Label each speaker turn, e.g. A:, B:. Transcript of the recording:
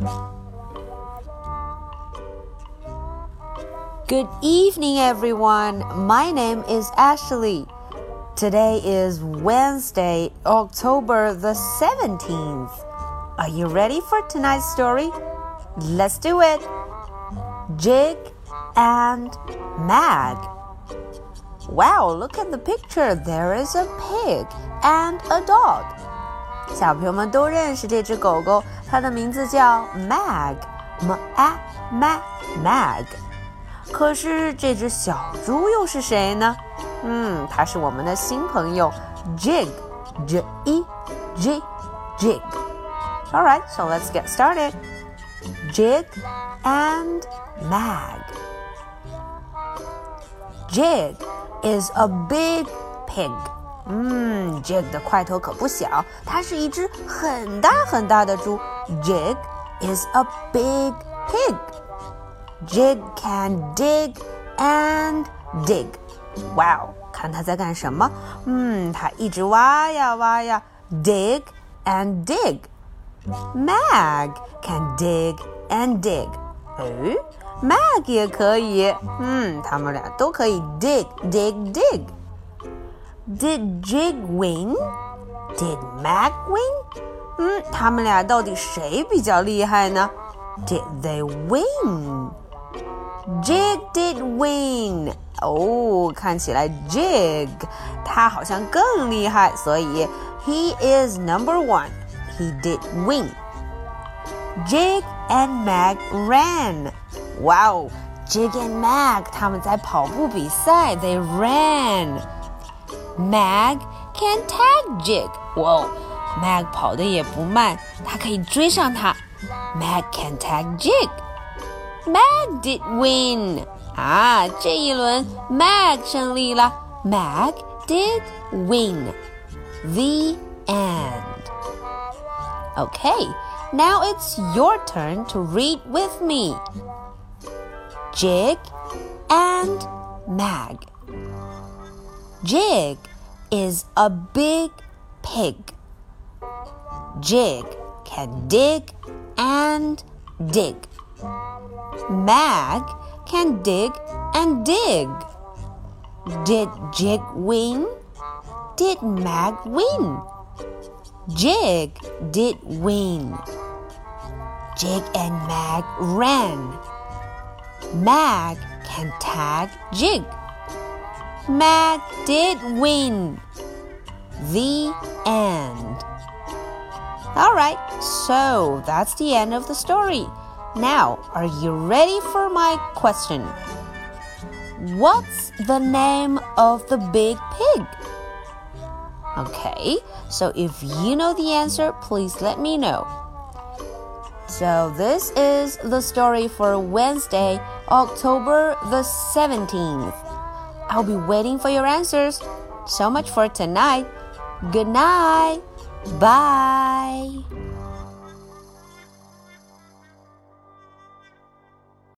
A: Good evening, everyone. My name is Ashley. Today is Wednesday, October the 17th. Are you ready for tonight's story? Let's do it. Jig and Mag. Wow, look at the picture. There is a pig and a dog. 小朋友们都认识这只狗狗，它的名字叫 Mag，m a mag mag。可是这只小猪又是谁呢？嗯，它是我们的新朋友 Jig，J E G Jig。All right, so let's get started. Jig and Mag. Jig is a big pig. 嗯，Jig 的块头可不小，它是一只很大很大的猪。Jig is a big pig. Jig can dig and dig. Wow，看他在干什么？嗯，他一直挖呀挖呀，dig and dig. Mag can dig and dig. 诶，Mag 也可以。嗯，他们俩都可以 dig dig dig. Did Jig win? Did Mag win? 嗯，他们俩到底谁比较厉害呢？Did they win? Jig did win. 哦，看起来 Jig 他好像更厉害，所以 he is number one. He did win. Jig and Mag ran. Wow, Jig and Mag 他们在跑步比赛，they ran. Mag can tag Jig. 哇，Mag 跑的也不慢，他可以追上他。Mag can tag Jig. Mag did win. 啊，这一轮 Mag 胜利了。Mag did win. The end. Okay, now it's your turn to read with me. Jig and Mag. Jig is a big pig. Jig can dig and dig. Mag can dig and dig. Did Jig win? Did Mag win? Jig did win. Jig and Mag ran. Mag can tag Jig. Mag did win. The end. Alright, so that's the end of the story. Now, are you ready for my question? What's the name of the big pig? Okay, so if you know the answer, please let me know. So, this is the story for Wednesday, October the 17th. I'll be waiting for your answers. So much for tonight. Good night. Bye.